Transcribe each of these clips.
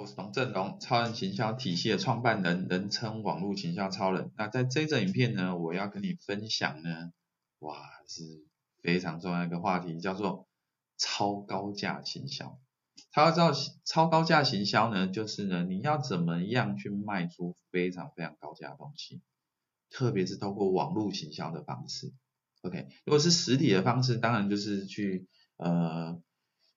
我是董振龙，超人行销体系的创办人，人称网络行销超人。那在这支影片呢，我要跟你分享呢，哇，是非常重要一个话题，叫做超高价行销。他要知道超高价行销呢，就是呢，你要怎么样去卖出非常非常高价的东西，特别是透过网络行销的方式。OK，如果是实体的方式，当然就是去呃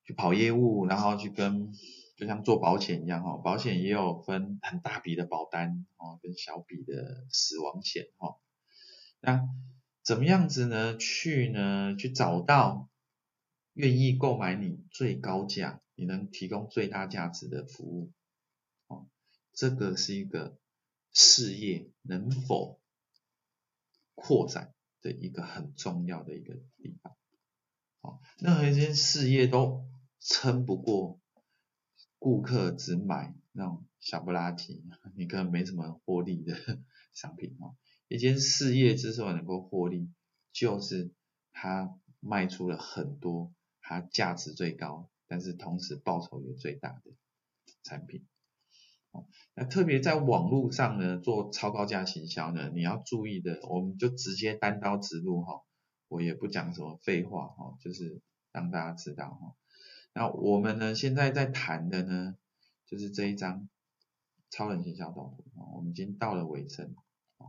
去跑业务，然后去跟。就像做保险一样哈，保险也有分很大笔的保单哦，跟小笔的死亡险哈。那怎么样子呢？去呢？去找到愿意购买你最高价、你能提供最大价值的服务哦。这个是一个事业能否扩展的一个很重要的一个地方。哦，任何一件事业都撑不过。顾客只买那种小不拉几，你可能没什么获利的 商品哦。一间事业之所以能够获利，就是它卖出了很多它价值最高，但是同时报酬也最大的产品。哦，那特别在网络上呢，做超高价行销呢，你要注意的，我们就直接单刀直入哈，我也不讲什么废话哈，就是让大家知道哈。那我们呢，现在在谈的呢，就是这一张超人行销导图啊，我们已经到了尾声啊，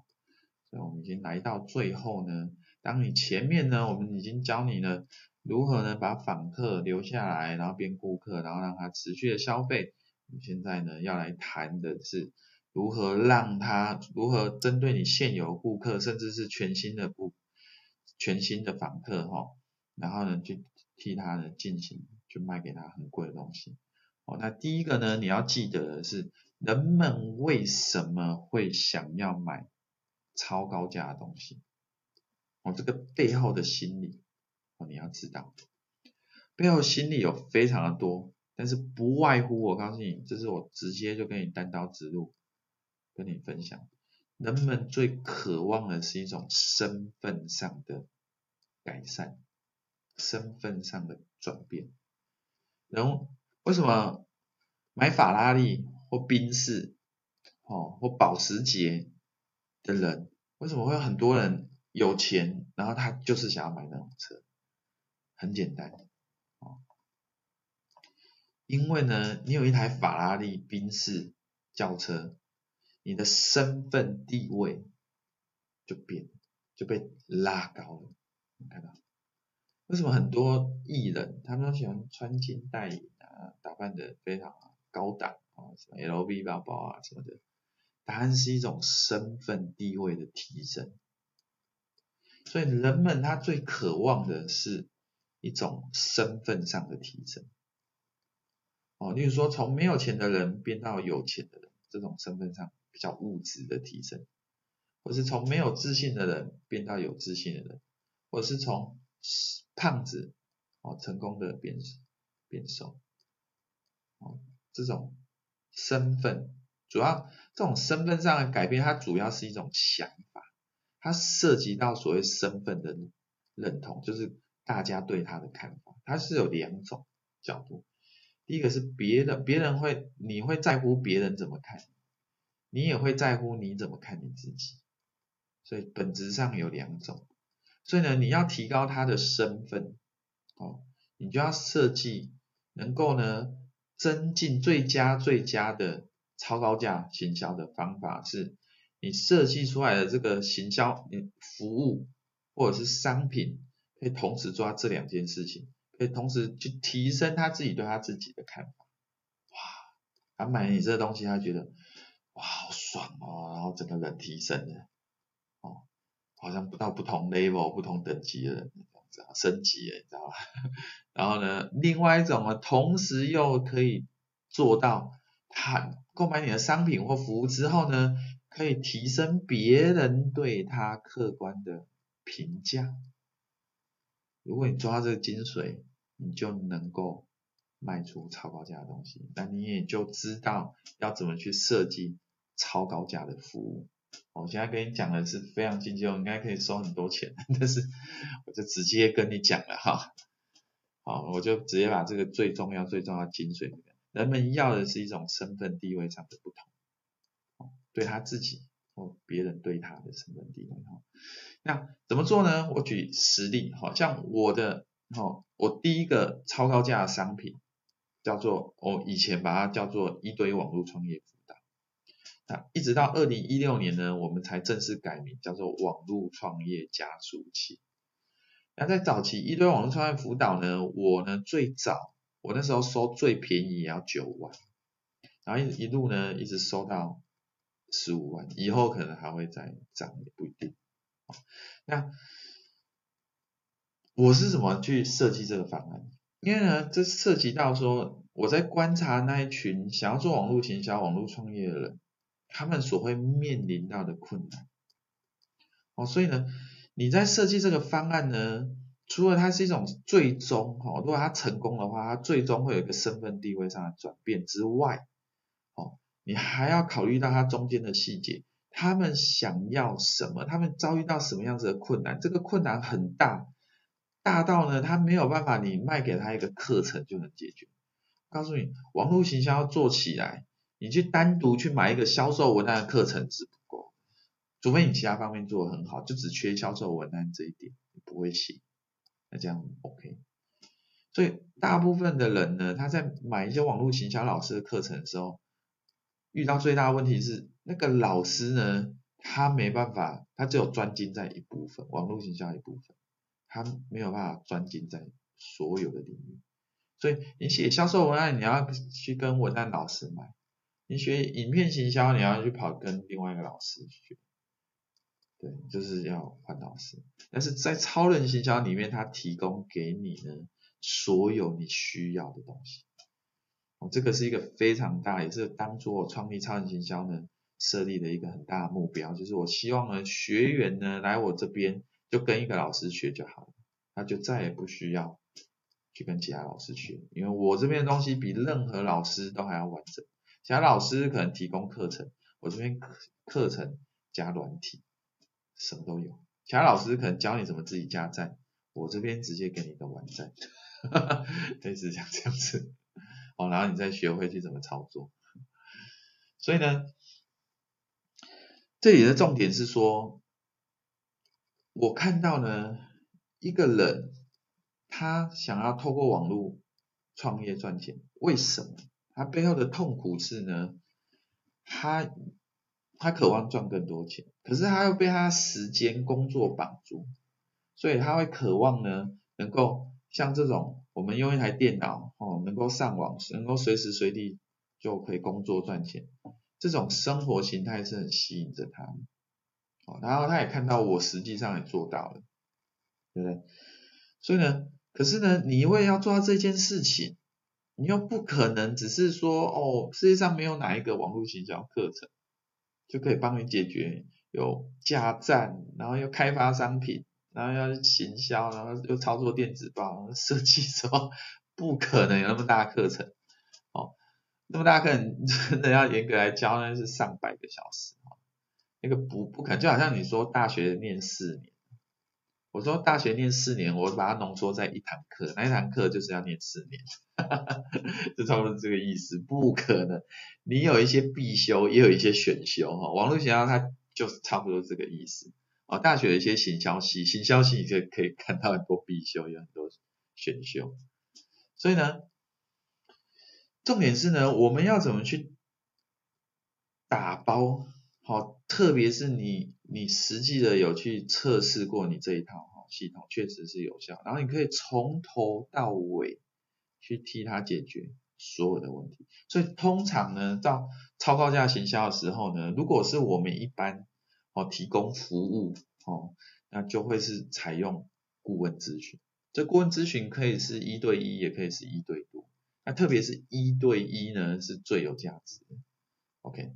所以我们已经来到最后呢。当你前面呢，我们已经教你了如何呢把访客留下来，然后变顾客，然后让他持续的消费。我们现在呢要来谈的是如何让他如何针对你现有顾客，甚至是全新的顾全新的访客哈，然后呢去替他呢进行。就卖给他很贵的东西，哦，那第一个呢，你要记得的是，人们为什么会想要买超高价的东西？哦，这个背后的心理，哦，你要知道，背后心理有非常的多，但是不外乎，我告诉你，这是我直接就跟你单刀直入跟你分享，人们最渴望的是一种身份上的改善，身份上的转变。人为什么买法拉利或宾士，哦，或保时捷的人，为什么会有很多人有钱，然后他就是想要买那种车？很简单，哦，因为呢，你有一台法拉利、宾士轿车，你的身份地位就变，就被拉高了，你看到？为什么很多艺人他们都喜欢穿金戴银啊，打扮得非常高档啊，什么 LV 包包啊什么的？答案是一种身份地位的提升。所以人们他最渴望的是一种身份上的提升。哦，例如说从没有钱的人变到有钱的人，这种身份上比较物质的提升，或是从没有自信的人变到有自信的人，或是从胖子哦，成功的变变瘦哦，这种身份主要这种身份上的改变，它主要是一种想法，它涉及到所谓身份的认同，就是大家对他的看法，它是有两种角度。第一个是别人，别人会你会在乎别人怎么看，你也会在乎你怎么看你自己，所以本质上有两种。所以呢，你要提高他的身份，哦，你就要设计能够呢增进最佳最佳的超高价行销的方法是，你设计出来的这个行销，你服务或者是商品，可以同时做到这两件事情，可以同时去提升他自己对他自己的看法。哇，他买你这个东西，他觉得哇好爽哦，然后整个人提升了，好像不到不同 level、不同等级的人这样子升级了，你知道吧？然后呢，另外一种呢，同时又可以做到，他购买你的商品或服务之后呢，可以提升别人对他客观的评价。如果你抓这个精髓，你就能够卖出超高价的东西，那你也就知道要怎么去设计超高价的服务。我现在跟你讲的是非常进阶，我应该可以收很多钱，但是我就直接跟你讲了哈，好，我就直接把这个最重要、最重要的精髓人们要的是一种身份地位上的不同，对他自己或别人对他的身份地位。哈那怎么做呢？我举实例，好像我的，我第一个超高价的商品叫做，我以前把它叫做一堆网络创业，那一直到二零一六年呢，我们才正式改名叫做网络创业加速器。那在早期一堆网络创业辅导呢，我呢最早。我那时候收最便宜也要九万，然后一一路呢一直收到十五万，以后可能还会再涨也不一定。那我是怎么去设计这个方案？因为呢，这涉及到说我在观察那一群想要做网络营销、网络创业的人，他们所会面临到的困难。哦，所以呢，你在设计这个方案呢，除了它是一种最终哈，如果它成功的话，它最终会有一个身份地位上的转变之外，哦，你还要考虑到它中间的细节，他们想要什么，他们遭遇到什么样子的困难，这个困难很大，大到呢，他没有办法，你卖给他一个课程就能解决。告诉你，网络行销要做起来，你去单独去买一个销售文案的课程只不过，除非你其他方面做得很好，就只缺销售文案这一点，你不会写。那这样 OK，所以大部分的人呢，他在买一些网络行销老师的课程的时候，遇到最大的问题是，那个老师呢，他没办法，他只有专精在一部分，网络行销一部分，他没有办法专精在所有的领域。所以你写销售文案，你要去跟文案老师买；你学影片行销，你要去跑跟另外一个老师学。对，就是要换老师，但是在超人行销里面，他提供给你呢所有你需要的东西。哦，这个是一个非常大，也是当初我创立超人行销呢设立的一个很大的目标，就是我希望呢学员呢来我这边就跟一个老师学就好了，他就再也不需要去跟其他老师学，因为我这边的东西比任何老师都还要完整。其他老师可能提供课程，我这边课课程加软体。什么都有，其他老师可能教你怎么自己加站，我这边直接给你一个网站，类似像这样子，好，然后你再学会去怎么操作。所以呢，这里的重点是说，我看到呢，一个人他想要透过网络创业赚钱，为什么？他背后的痛苦是呢，他。他渴望赚更多钱，可是他又被他时间工作绑住，所以他会渴望呢，能够像这种我们用一台电脑哦，能够上网，能够随时随地就可以工作赚钱，这种生活形态是很吸引着他。哦，然后他也看到我实际上也做到了，对不对？所以呢，可是呢，你因为要做到这件事情，你又不可能只是说哦，世界上没有哪一个网络行销课程。就可以帮你解决有架站，然后又开发商品，然后要行销，然后又操作电子报，设计什么，不可能有那么大课程哦，那么大课程真的要严格来教，那是上百个小时哦，那个不不可能，就好像你说大学念四年。我说大学念四年，我把它浓缩在一堂课，那一堂课就是要念四年，就差不多这个意思。不可能，你有一些必修，也有一些选修哈。网络学校它就是差不多这个意思。哦，大学有一些行销系，行销系你就可以看到很多必修，有很多选修。所以呢，重点是呢，我们要怎么去打包？好，特别是你，你实际的有去测试过你这一套哈系统，确实是有效。然后你可以从头到尾去替他解决所有的问题。所以通常呢，到超高价行销的时候呢，如果是我们一般哦提供服务哦，那就会是采用顾问咨询。这顾问咨询可以是一对一，也可以是一对多。那特别是一对一呢，是最有价值的。OK。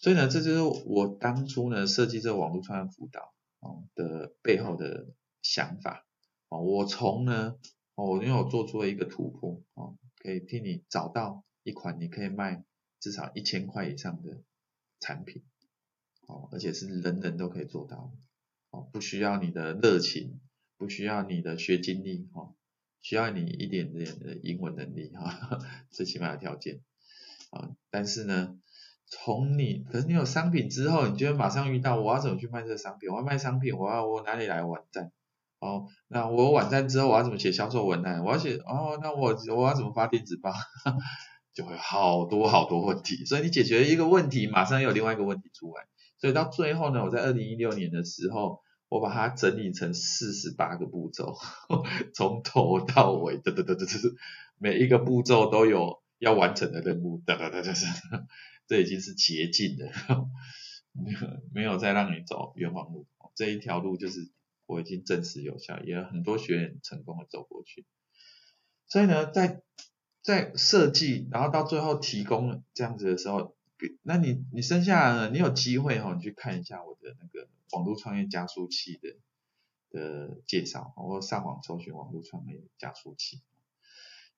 所以呢，这就是我当初呢设计这个网络创业辅导哦的背后的想法哦。我从呢哦，因为我做出了一个突破哦，可以替你找到一款你可以卖至少一千块以上的产品哦，而且是人人都可以做到哦，不需要你的热情，不需要你的学经历哦，需要你一点点的英文能力哈，最起码的条件啊。但是呢，从你可是你有商品之后，你就会马上遇到我要怎么去卖这个商品？我要卖商品，我要我哪里来网站？哦，那我网站之后我要怎么写销售文案？我要写哦，那我我要怎么发电子报？就会好多好多问题。所以你解决一个问题，马上又有另外一个问题出来。所以到最后呢，我在二零一六年的时候。我把它整理成四十八个步骤，从头到尾，哒哒哒哒哒，每一个步骤都有要完成的任务，哒哒哒哒哒，这已经是捷径了，没有没有再让你走冤枉路，这一条路就是我已经证实有效，也有很多学员成功的走过去。所以呢，在在设计，然后到最后提供这样子的时候，那你你剩下呢，你有机会哈，你去看一下我的那个。网络创业加速器的的介绍，或上网搜寻网络创业加速器，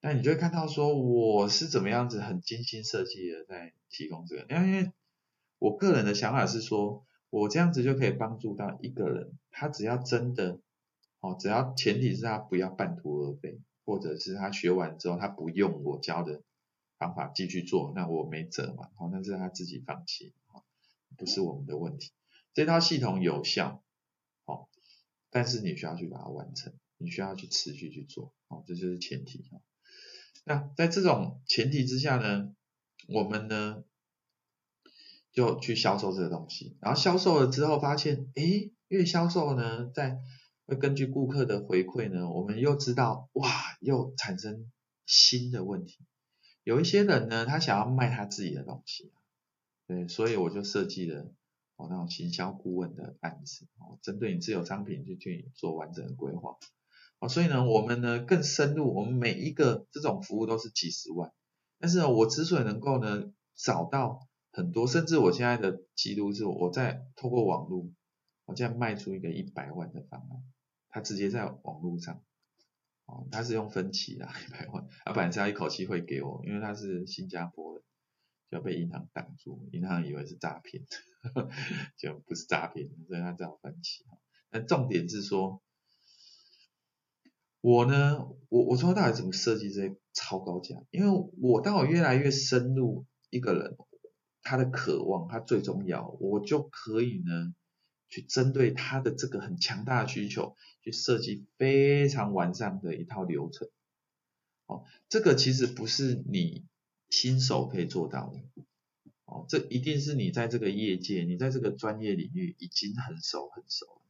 那你就会看到说我是怎么样子很精心设计的在提供这个，因为我个人的想法是说，我这样子就可以帮助到一个人，他只要真的哦，只要前提是他不要半途而废，或者是他学完之后他不用我教的方法继续做，那我没辙嘛，哦，那是他自己放弃，不是我们的问题。这套系统有效，哦，但是你需要去把它完成，你需要去持续去做，哦，这就是前提哈。那在这种前提之下呢，我们呢就去销售这个东西，然后销售了之后发现，诶，越销售呢，在会根据顾客的回馈呢，我们又知道，哇，又产生新的问题。有一些人呢，他想要卖他自己的东西，对，所以我就设计了。哦，那种行销顾问的案子，哦，针对你自有商品就去做完整的规划，哦，所以呢，我们呢更深入，我们每一个这种服务都是几十万，但是呢，我之所以能够呢找到很多，甚至我现在的记录是，我在透过网络，我这样卖出一个一百万的方案，他直接在网络上，哦，他是用分期的一百万，他本来是要一口气会给我，因为他是新加坡的。就被银行挡住，银行以为是诈骗，就不是诈骗，所以他只好分期。但重点是说，我呢，我我说到底怎么设计这些超高价？因为我当我越来越深入一个人他的渴望，他最重要，我就可以呢去针对他的这个很强大的需求，去设计非常完善的一套流程。哦，这个其实不是你。新手可以做到的，哦，这一定是你在这个业界，你在这个专业领域已经很熟很熟了，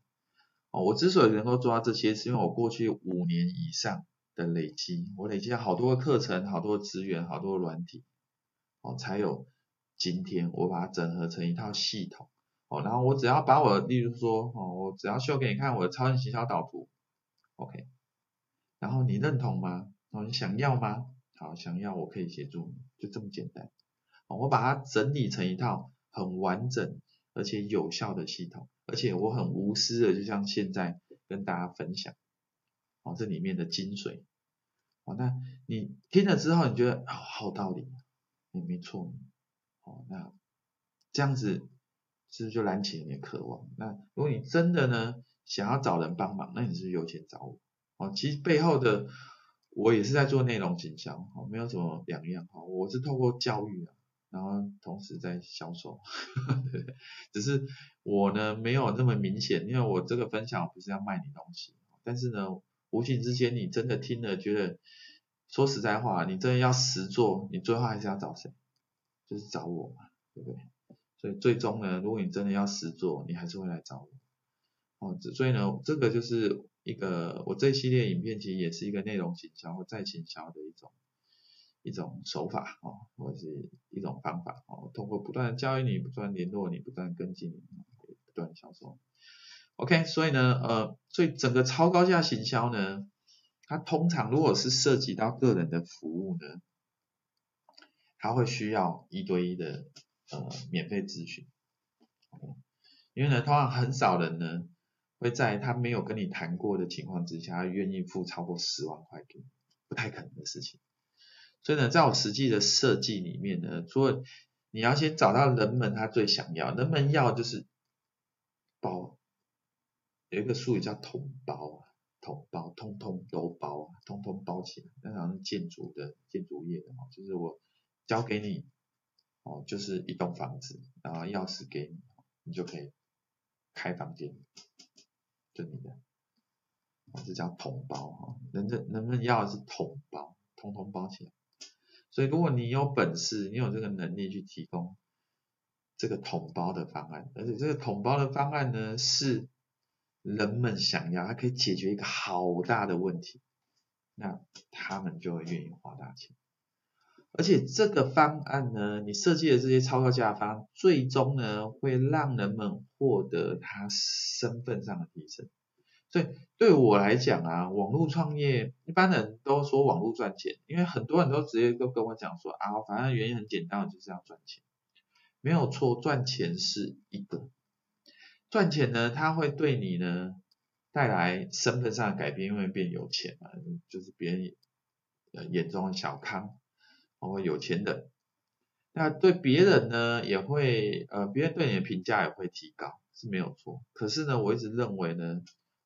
哦，我之所以能够做到这些，是因为我过去五年以上的累积，我累积了好多课程、好多资源、好多软体，哦，才有今天我把它整合成一套系统，哦，然后我只要把我，例如说，哦，我只要秀给你看我的超人行销导图，OK，然后你认同吗？哦，你想要吗？好，想要我可以协助你，就这么简单。我把它整理成一套很完整而且有效的系统，而且我很无私的，就像现在跟大家分享，哦，这里面的精髓。哦，那你听了之后，你觉得好好道理，也没错。哦，那这样子是不是就燃起了你的渴望？那如果你真的呢想要找人帮忙，那你是不是优先找我？哦，其实背后的。我也是在做内容营销，哦没有什么两样，我是透过教育啊，然后同时在销售，只是我呢没有那么明显，因为我这个分享不是要卖你东西，但是呢，无形之间你真的听了觉得，说实在话，你真的要实做，你最后还是要找谁？就是找我嘛，对不对？所以最终呢，如果你真的要实做，你还是会来找我，哦，所以呢，这个就是。一个我这一系列影片其实也是一个内容行销或再行销的一种一种手法哦，或者是一种方法哦，通过不断的教育你，不断联络你，不断跟进你，不断销售。OK，所以呢，呃，所以整个超高价行销呢，它通常如果是涉及到个人的服务呢，它会需要一对一的呃免费咨询因为呢，通常很少人呢。会在他没有跟你谈过的情况之下，愿意付超过十万块给，不太可能的事情。所以呢，在我实际的设计里面呢，除了你要先找到人们他最想要，人们要就是包，有一个术语叫统包啊，统包，通通都包啊，通通包起来。那好像建筑的建筑业的哦，就是我交给你哦，就是一栋房子，然后钥匙给你，你就可以开房间，就你的，哦，这叫统包哈。人人人们要的是统包，通通包起来。所以如果你有本事，你有这个能力去提供这个统包的方案，而且这个统包的方案呢是。人们想要，它可以解决一个好大的问题，那他们就会愿意花大钱。而且这个方案呢，你设计的这些超高价方案，最终呢会让人们获得他身份上的提升。对对我来讲啊，网络创业一般人都说网络赚钱，因为很多人都直接都跟我讲说啊，反正原因很简单，就是要赚钱。没有错，赚钱是一个。赚钱呢，它会对你呢带来身份上的改变，因为变有钱嘛，就是别人眼中的小康，包括有钱人。那对别人呢，也会呃别人对你的评价也会提高，是没有错。可是呢，我一直认为呢，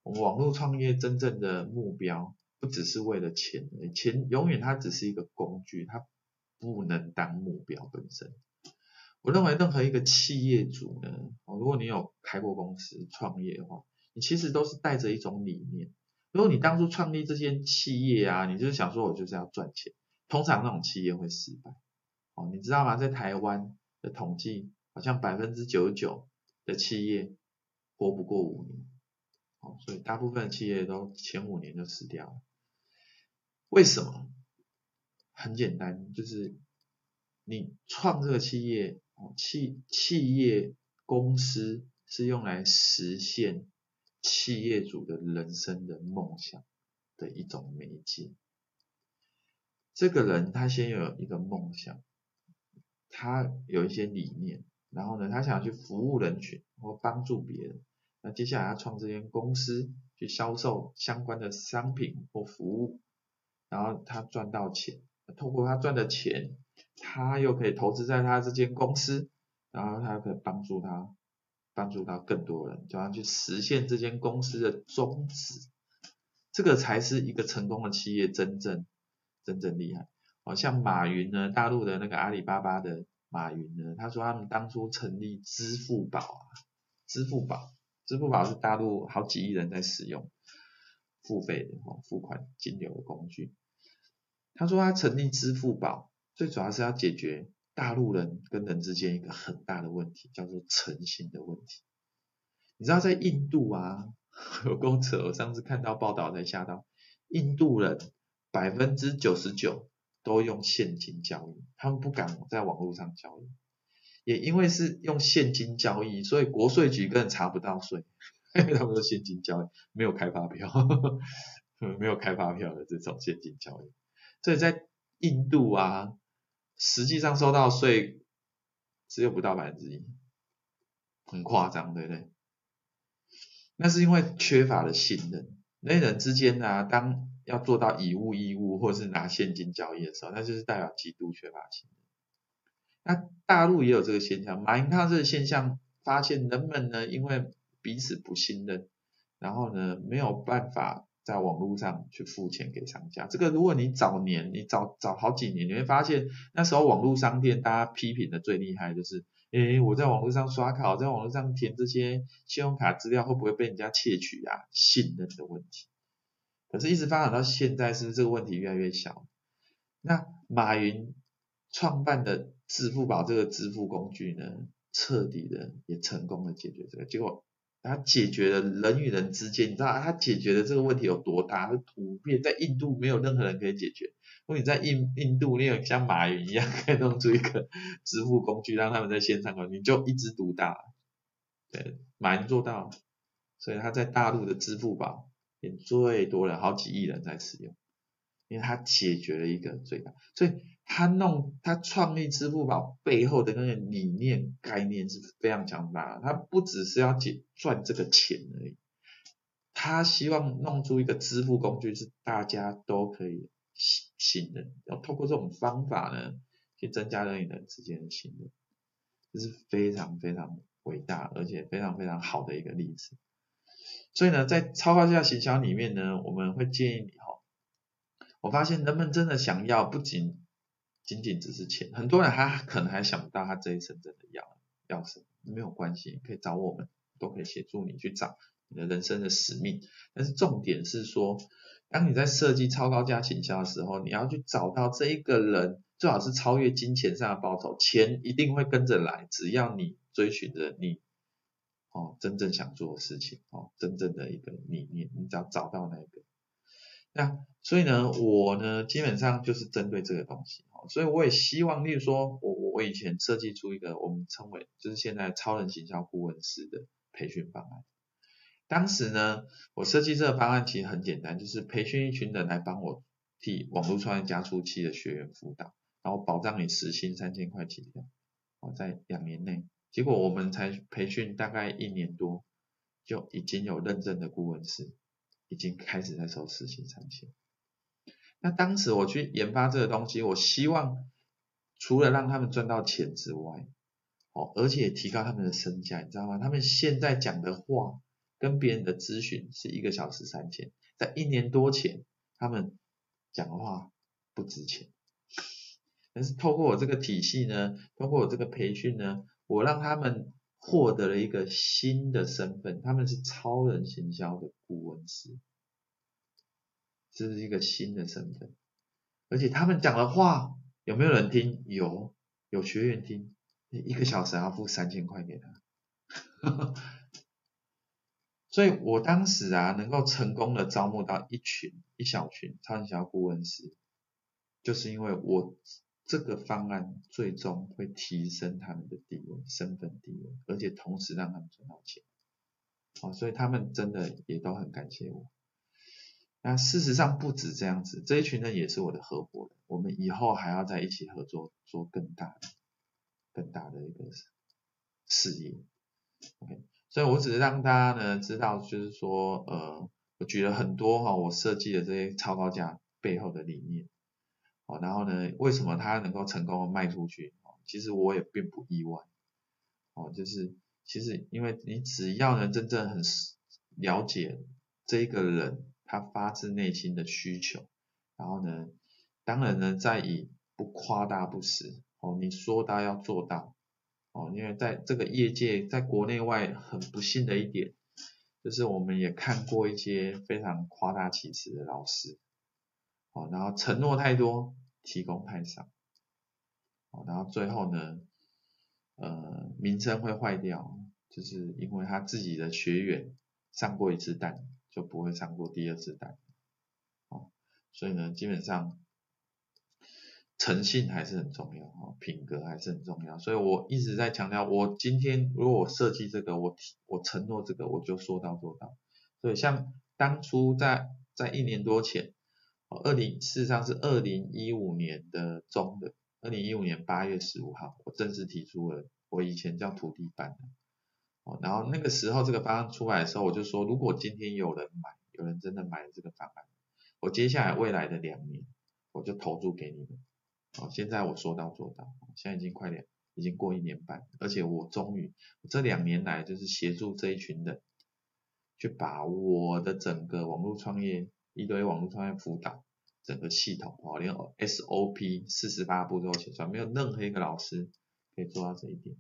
我们网络创业真正的目标不只是为了钱，钱永远它只是一个工具，它不能当目标本身。我认为任何一个企业主呢，如果你有开过公司创业的话，你其实都是带着一种理念。如果你当初创立这间企业啊，你就是想说我就是要赚钱，通常那种企业会失败。哦，你知道吗？在台湾的统计，好像百分之九十九的企业活不过五年。所以大部分企业都前五年就死掉了。为什么？很简单，就是你创这个企业。企企业公司是用来实现企业主的人生的梦想的一种媒介。这个人他先有一个梦想，他有一些理念，然后呢，他想要去服务人群或帮助别人。那接下来他创这间公司去销售相关的商品或服务，然后他赚到钱，透过他赚的钱。他又可以投资在他这间公司，然后他可以帮助他，帮助到更多人，叫他去实现这间公司的宗旨。这个才是一个成功的企业真正真正厉害。好像马云呢，大陆的那个阿里巴巴的马云呢，他说他们当初成立支付宝啊，支付宝，支付宝是大陆好几亿人在使用付费，付款金流的工具。他说他成立支付宝。最主要是要解决大陆人跟人之间一个很大的问题，叫做诚信的问题。你知道在印度啊，有公扯，我上次看到报道才吓到，印度人百分之九十九都用现金交易，他们不敢在网络上交易，也因为是用现金交易，所以国税局根本查不到税，因为他们说现金交易没有开发票，没有开发票的这种现金交易，所以在印度啊。实际上收到税只有不到百分之一，很夸张，对不对？那是因为缺乏了信任，人与人之间、啊，当要做到以物易物或者是拿现金交易的时候，那就是代表极度缺乏信任。那大陆也有这个现象，马云看到这个现象，发现人们呢，因为彼此不信任，然后呢，没有办法。在网络上去付钱给商家，这个如果你早年，你早早好几年，你会发现那时候网络商店大家批评的最厉害就是，诶，我在网络上刷卡，在网络上填这些信用卡资料会不会被人家窃取啊？信任的问题。可是，一直发展到现在，是这个问题越来越小。那马云创办的支付宝这个支付工具呢，彻底的也成功的解决这个结果。它解决了人与人之间，你知道它解决的这个问题有多大？它普遍在印度没有任何人可以解决。如果你在印印度，你有像马云一样可以弄出一个支付工具，让他们在线上，你就一枝独大。对，马云做到，所以他在大陆的支付宝也最多人，好几亿人在使用，因为他解决了一个最大，所以。他弄他创立支付宝背后的那个理念概念是非常强大的，他不只是要解赚这个钱而已，他希望弄出一个支付工具是大家都可以信信任，要透过这种方法呢，去增加人与人之间的信任，这是非常非常伟大而且非常非常好的一个例子。所以呢，在超高价行销里面呢，我们会建议你哈，我发现人们真的想要不仅仅仅只是钱，很多人他可能还想不到他这一生真的要要什么，没有关系，可以找我们，都可以协助你去找你的人生的使命。但是重点是说，当你在设计超高价行销的时候，你要去找到这一个人，最好是超越金钱上的报酬，钱一定会跟着来，只要你追寻着你。哦，真正想做的事情，哦，真正的一个理念，你只要找到那个，那所以呢，我呢基本上就是针对这个东西，所以我也希望，例如说，我我我以前设计出一个我们称为就是现在超人行销顾问师的培训方案，当时呢，我设计这个方案其实很简单，就是培训一群人来帮我替网络创业加速器的学员辅导，然后保障你时薪三千块起跳，哦，在两年内。结果我们才培训大概一年多，就已经有认证的顾问师，已经开始在收时薪三千。那当时我去研发这个东西，我希望除了让他们赚到钱之外，哦，而且提高他们的身价，你知道吗？他们现在讲的话跟别人的咨询是一个小时三千，在一年多前，他们讲的话不值钱。但是透过我这个体系呢，通过我这个培训呢。我让他们获得了一个新的身份，他们是超人行销的顾问师，这是一个新的身份，而且他们讲的话有没有人听？有，有学员听，一个小时要付三千块给他，所以我当时啊能够成功的招募到一群一小群超人小顾问师，就是因为我。这个方案最终会提升他们的地位、身份地位，而且同时让他们赚到钱。哦，所以他们真的也都很感谢我。那事实上不止这样子，这一群人也是我的合伙人，我们以后还要在一起合作，做更大的、更大的一个事业。OK，所以我只是让大家呢知道，就是说，呃，我举了很多哈，我设计的这些超高价背后的理念。哦，然后呢，为什么他能够成功的卖出去？哦，其实我也并不意外。哦，就是其实因为你只要呢真正很了解这一个人他发自内心的需求，然后呢，当然呢在以不夸大不实，哦，你说到要做到，哦，因为在这个业界，在国内外很不幸的一点，就是我们也看过一些非常夸大其词的老师哦。然后承诺太多，提供太少哦，然后最后呢，呃，名声会坏掉，就是因为他自己的学员上过一次当，就不会上过第二次当，所以呢，基本上诚信还是很重要，哦品格还是很重要，所以我一直在强调，我今天如果我设计这个，我我承诺这个，我就说到做到，所以像当初在在一年多前。二零事实上是二零一五年的中的，二零一五年八月十五号，我正式提出了我以前叫土地班的，哦，然后那个时候这个方案出来的时候，我就说，如果今天有人买，有人真的买了这个方案，我接下来未来的两年，我就投注给你们，哦，现在我说到做到，现在已经快点，已经过一年半，而且我终于这两年来就是协助这一群人，去把我的整个网络创业。一堆网络创业辅导整个系统哦，连 SOP 四十八步都写出来，没有任何一个老师可以做到这一点。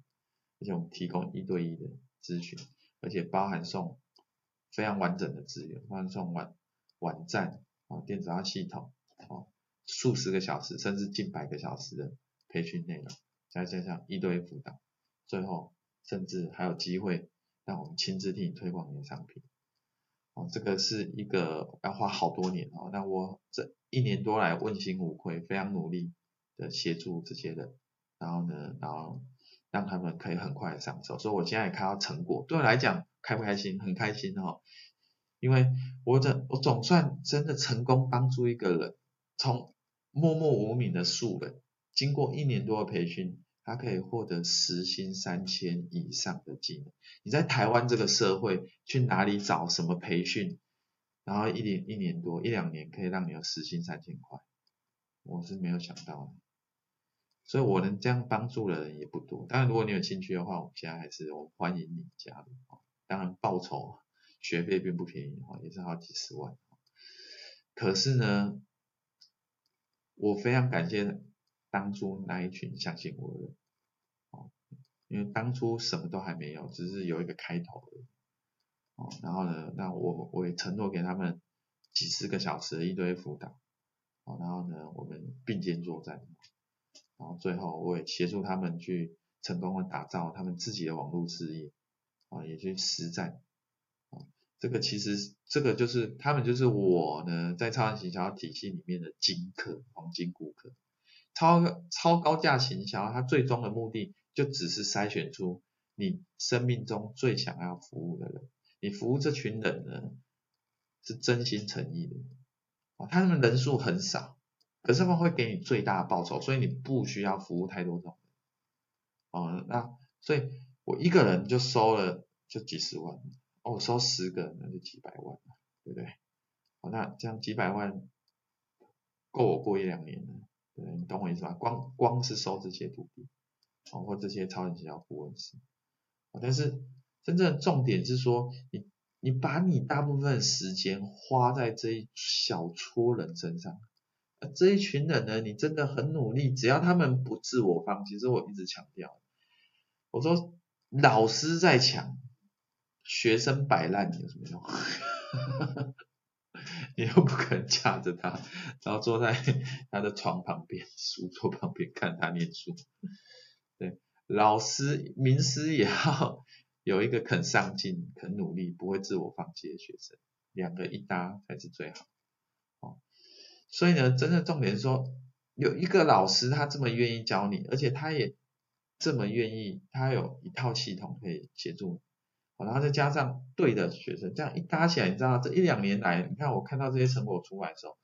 而且我们提供一对一的咨询，而且包含送非常完整的资源，包含送网网站啊、电子化系统哦，数十个小时甚至近百个小时的培训内容，再加上一对一辅导，最后甚至还有机会让我们亲自替你推广你的商品。哦，这个是一个要花好多年哦，那我这一年多来问心无愧，非常努力的协助这些人，然后呢，然后让他们可以很快的上手，所以我现在也看到成果，对我来讲开不开心？很开心哦，因为我这我总算真的成功帮助一个人，从默默无名的素人，经过一年多的培训。他可以获得时薪三千以上的技能。你在台湾这个社会，去哪里找什么培训？然后一年一年多一两年可以让你有时薪三千块，我是没有想到的。所以我能这样帮助的人也不多。当然，如果你有兴趣的话，我们现在还是我欢迎你加入。当然，报酬学费并不便宜哈，也是好几十万。可是呢，我非常感谢当初那一群相信我的人，哦，因为当初什么都还没有，只是有一个开头而已，哦，然后呢，那我我也承诺给他们几十个小时的一堆辅导，哦，然后呢，我们并肩作战，然后最后我也协助他们去成功的打造他们自己的网络事业，啊，也去实战。啊这个其实，这个就是他们就是我呢，在超人行销体系里面的金客、黄金顾客。超超高价行销，它最终的目的就只是筛选出你生命中最想要服务的人。你服务这群人呢，是真心诚意的。啊，他们人数很少，可是他们会给你最大的报酬，所以你不需要服务太多种人。哦，那所以我一个人就收了就几十万。我收十个，那就几百万，对不对？好，那这样几百万够我过一两年了，对，你懂我意思吧？光光是收这些徒弟，哦，或这些超人营销顾问师，但是真正的重点是说，你你把你大部分时间花在这一小撮人身上，这一群人呢，你真的很努力，只要他们不自我放弃，其实我一直强调，我说老师在强。学生摆烂有什么用？你又不肯架着他，然后坐在他的床旁边、书桌旁边看他念书。对，老师、名师也要有一个肯上进、肯努力、不会自我放弃的学生，两个一搭才是最好。所以呢，真的重点是说，有一个老师他这么愿意教你，而且他也这么愿意，他有一套系统可以协助你。然后再加上对的学生，这样一搭起来，你知道这一两年来，你看我看到这些成果出来的时候，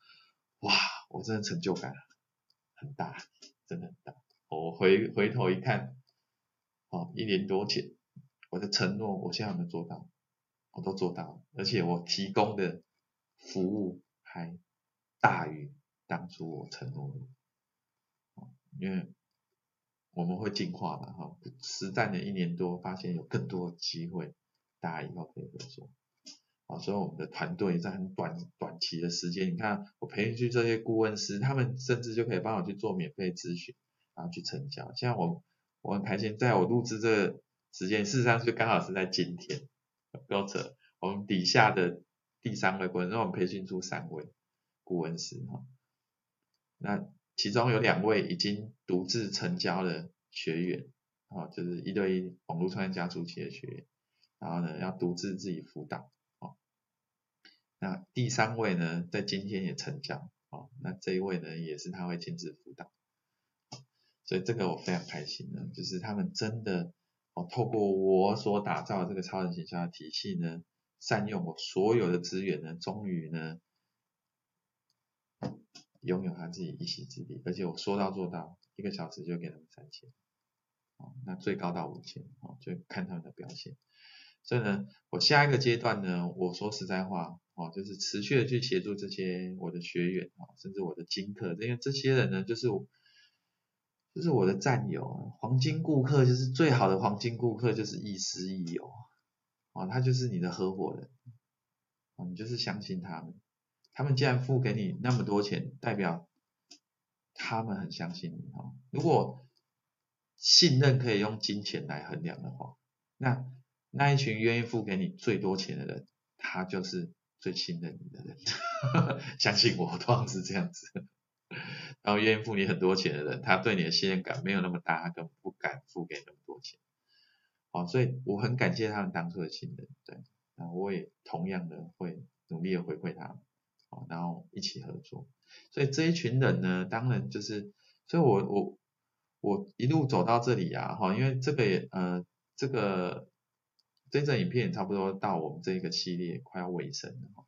哇，我真的成就感很大，真的很大。我回回头一看，哦，一年多前我的承诺，我现在有没做到？我都做到了，而且我提供的服务还大于当初我承诺的，因为我们会进化嘛，哈，实战了一年多，发现有更多机会。大家以后可以合作，啊，所以我们的团队在很短短期的时间，你看我培训去这些顾问师，他们甚至就可以帮我去做免费咨询，然后去成交。像我，我很开心，在我录制这个时间，事实上是刚好是在今天，不要扯，我们底下的第三位顾问，我们培训出三位顾问师哈，那其中有两位已经独自成交了学员，啊，就是一对一网络创业加速器的学员。然后呢，要独自自己辅导，哦，那第三位呢，在今天也成交，哦，那这一位呢，也是他会亲自辅导，所以这个我非常开心呢，就是他们真的，哦，透过我所打造的这个超人形象的体系呢，善用我所有的资源呢，终于呢，拥有他自己一席之地，而且我说到做到，一个小时就给他们三千，哦，那最高到五千，哦，就看他们的表现。所以呢，我下一个阶段呢，我说实在话，哦，就是持续的去协助这些我的学员啊，甚至我的金客，因为这些人呢，就是我，就是我的战友，黄金顾客就是最好的黄金顾客，就是亦师亦友，啊，他就是你的合伙人，啊，你就是相信他们，他们既然付给你那么多钱，代表他们很相信你哦。如果信任可以用金钱来衡量的话，那那一群愿意付给你最多钱的人，他就是最信任你的人，相信我，通常是这样子。然后愿意付你很多钱的人，他对你的信任感没有那么大，他更不敢付给那么多钱。好，所以我很感谢他们当初的信任，对，那我也同样的会努力的回馈他们，然后一起合作。所以这一群人呢，当然就是，所以我我我一路走到这里啊，哈，因为这个也呃这个。这支影片差不多到我们这个系列快要尾声了，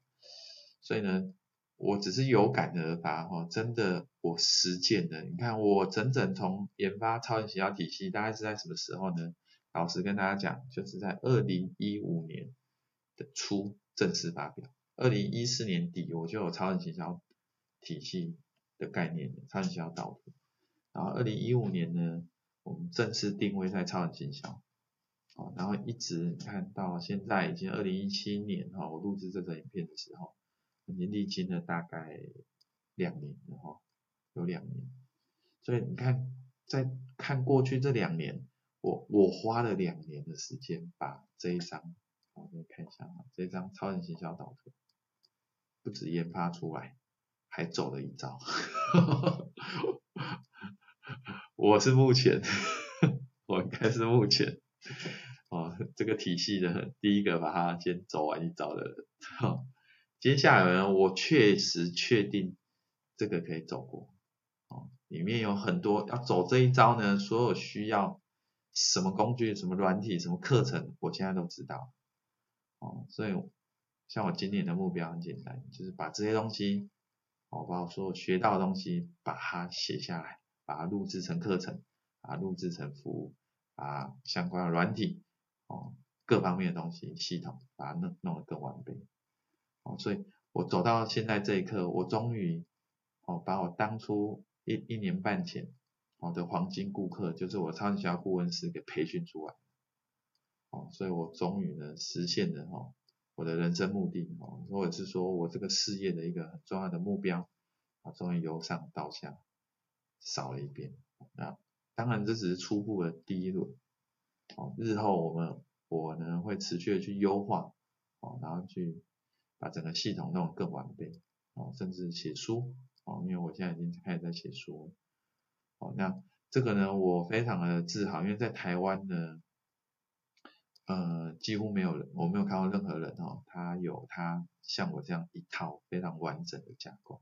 所以呢，我只是有感而发哈，真的我实践的，你看我整整从研发超人学校体系，大概是在什么时候呢？老实跟大家讲，就是在二零一五年的初正式发表，二零一四年底我就有超人行销体系的概念，超人行销导图，然后二零一五年呢，我们正式定位在超人行销。哦，然后一直你看到现在已经二零一七年哈，我录制这个影片的时候，已经历经了大概两年了哈，有两年，所以你看，在看过去这两年，我我花了两年的时间把这一张，我给你看一下啊，这张超人行销导图，不止研发出来，还走了一招，我是目前，我应该是目前。哦，这个体系的第一个把它先走完一招的人，哦，接下来呢，我确实确定这个可以走过，哦，里面有很多要走这一招呢，所有需要什么工具、什么软体、什么课程，我现在都知道，哦，所以像我今年的目标很简单，就是把这些东西，哦，把我所有学到的东西，把它写下来，把它录制成课程，把它录制成服务。啊相关的软体哦，各方面的东西系统，把它弄弄得更完备哦，所以我走到现在这一刻，我终于哦，把我当初一一年半前我的黄金顾客，就是我超级小顾问师给培训出来哦，所以我终于呢实现了哦，我的人生目的哦，或者是说我这个事业的一个很重要的目标啊，终于由上到下扫了一遍啊。当然，这只是初步的第一轮，哦，日后我们我呢会持续的去优化，哦，然后去把整个系统弄得更完备，哦，甚至写书，哦，因为我现在已经开始在写书，哦，那这个呢，我非常的自豪，因为在台湾呢，呃，几乎没有人，我没有看到任何人，哦，他有他像我这样一套非常完整的架构。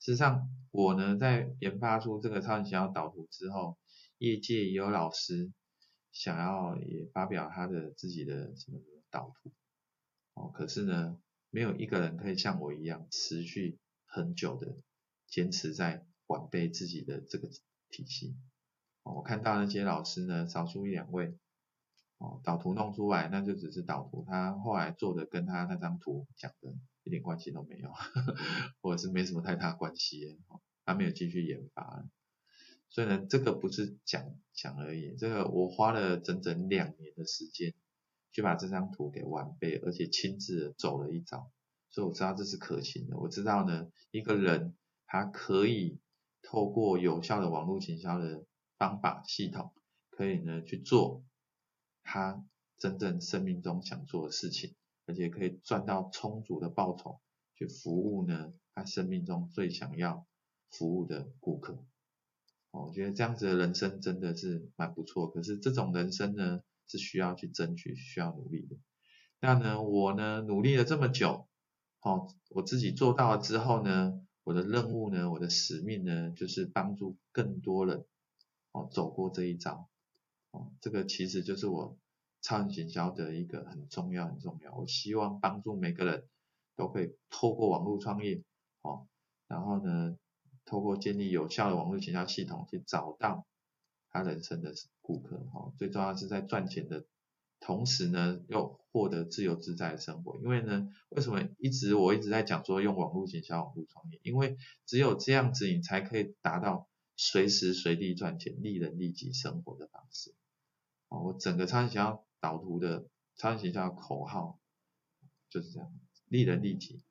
事实上，我呢在研发出这个超级行销导图之后，业界也有老师想要也发表他的自己的什么什么导图，哦，可是呢，没有一个人可以像我一样持续很久的坚持在完备自己的这个体系。我看到那些老师呢，少数一两位，哦，导图弄出来那就只是导图，他后来做的跟他那张图讲的一点关系都没有，或者是没什么太大关系，哦，他没有继续研发。所以呢，这个不是讲讲而已，这个我花了整整两年的时间，去把这张图给完备，而且亲自走了一遭，所以我知道这是可行的。我知道呢，一个人他可以透过有效的网络行销的方法系统，可以呢去做他真正生命中想做的事情，而且可以赚到充足的报酬，去服务呢他生命中最想要服务的顾客。我觉得这样子的人生真的是蛮不错，可是这种人生呢是需要去争取、需要努力的。那呢，我呢努力了这么久，好，我自己做到了之后呢，我的任务呢，我的使命呢，就是帮助更多人，哦，走过这一遭。哦，这个其实就是我超人行销的一个很重要、很重要。我希望帮助每个人都可以透过网络创业，哦，然后呢。透过建立有效的网络营销系统去找到他人生的顾客，哈，最重要是在赚钱的同时呢，又获得自由自在的生活。因为呢，为什么一直我一直在讲说用网络营销、网络创业？因为只有这样子，你才可以达到随时随地赚钱、利人利己生活的方式。哦，我整个超级营销导图的超级营销口号就是这样：利人利己。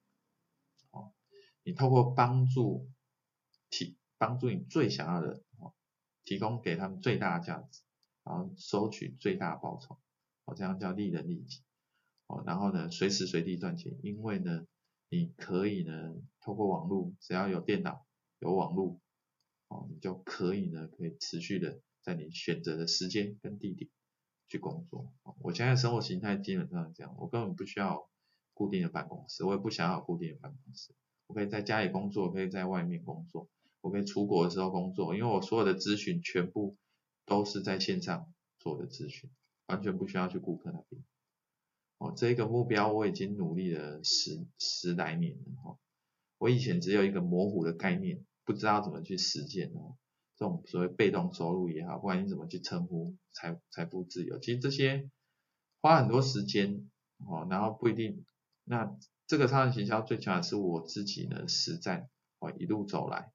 哦，你透过帮助。提帮助你最想要的，哦，提供给他们最大的价值，然后收取最大的报酬，哦，这样叫利人利己，哦，然后呢，随时随地赚钱，因为呢，你可以呢，透过网络，只要有电脑有网络，哦，你就可以呢，可以持续的在你选择的时间跟地点去工作。我现在生活形态基本上是这样，我根本不需要固定的办公室，我也不想要固定的办公室，我可以在家里工作，可以在外面工作。我可以出国的时候工作，因为我所有的咨询全部都是在线上做的咨询，完全不需要去顾客那边。哦，这个目标我已经努力了十十来年了哈。我以前只有一个模糊的概念，不知道怎么去实践哦。这种所谓被动收入也好，不管你怎么去称呼财财富自由，其实这些花很多时间哦，然后不一定。那这个超人行销最起码是我自己呢实战哦，一路走来。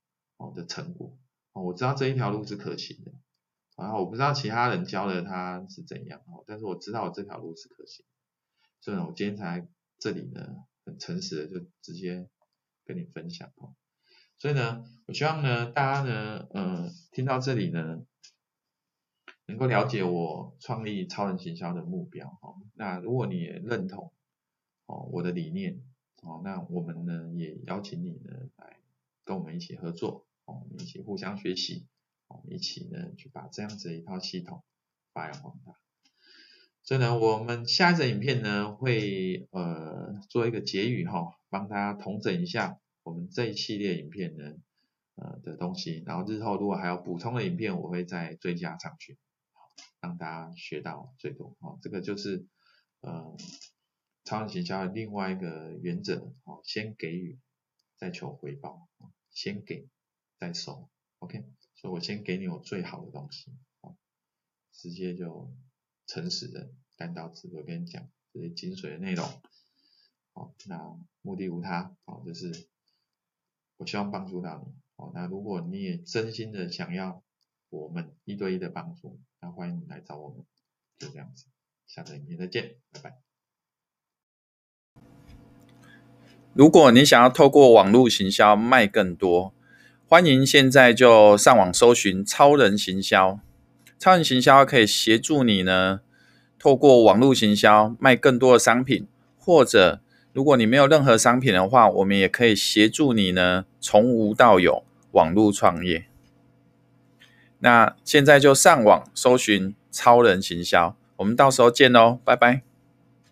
的成果哦，我知道这一条路是可行的，然后我不知道其他人教的他是怎样哦，但是我知道我这条路是可行，所以呢，我今天才这里呢很诚实的就直接跟你分享哦。所以呢，我希望呢大家呢，呃，听到这里呢，能够了解我创立超人行销的目标哈。那如果你也认同哦我的理念哦，那我们呢也邀请你呢来跟我们一起合作哦，我们一起互相学习。我们一起呢，去把这样子一套系统发扬光大。所以呢，我们下一则影片呢，会呃做一个结语哈，帮大家统整一下我们这一系列影片呢呃的东西。然后日后如果还有补充的影片，我会再追加上去，让大家学到最多。哦，这个就是呃超人行销的另外一个原则哦，先给予再求回报，先给再收，OK。所以我先给你我最好的东西，哦，直接就诚实的单刀直入跟你讲这些精髓的内容，好，那目的无他，好，就是我希望帮助到你，哦，那如果你也真心的想要我们一对一的帮助，那欢迎你来找我们，就这样子，下次影片再见，拜拜。如果你想要透过网络行销卖更多。欢迎现在就上网搜寻超人行销，超人行销可以协助你呢，透过网络行销卖更多的商品，或者如果你没有任何商品的话，我们也可以协助你呢，从无到有网络创业。那现在就上网搜寻超人行销，我们到时候见喽，拜拜。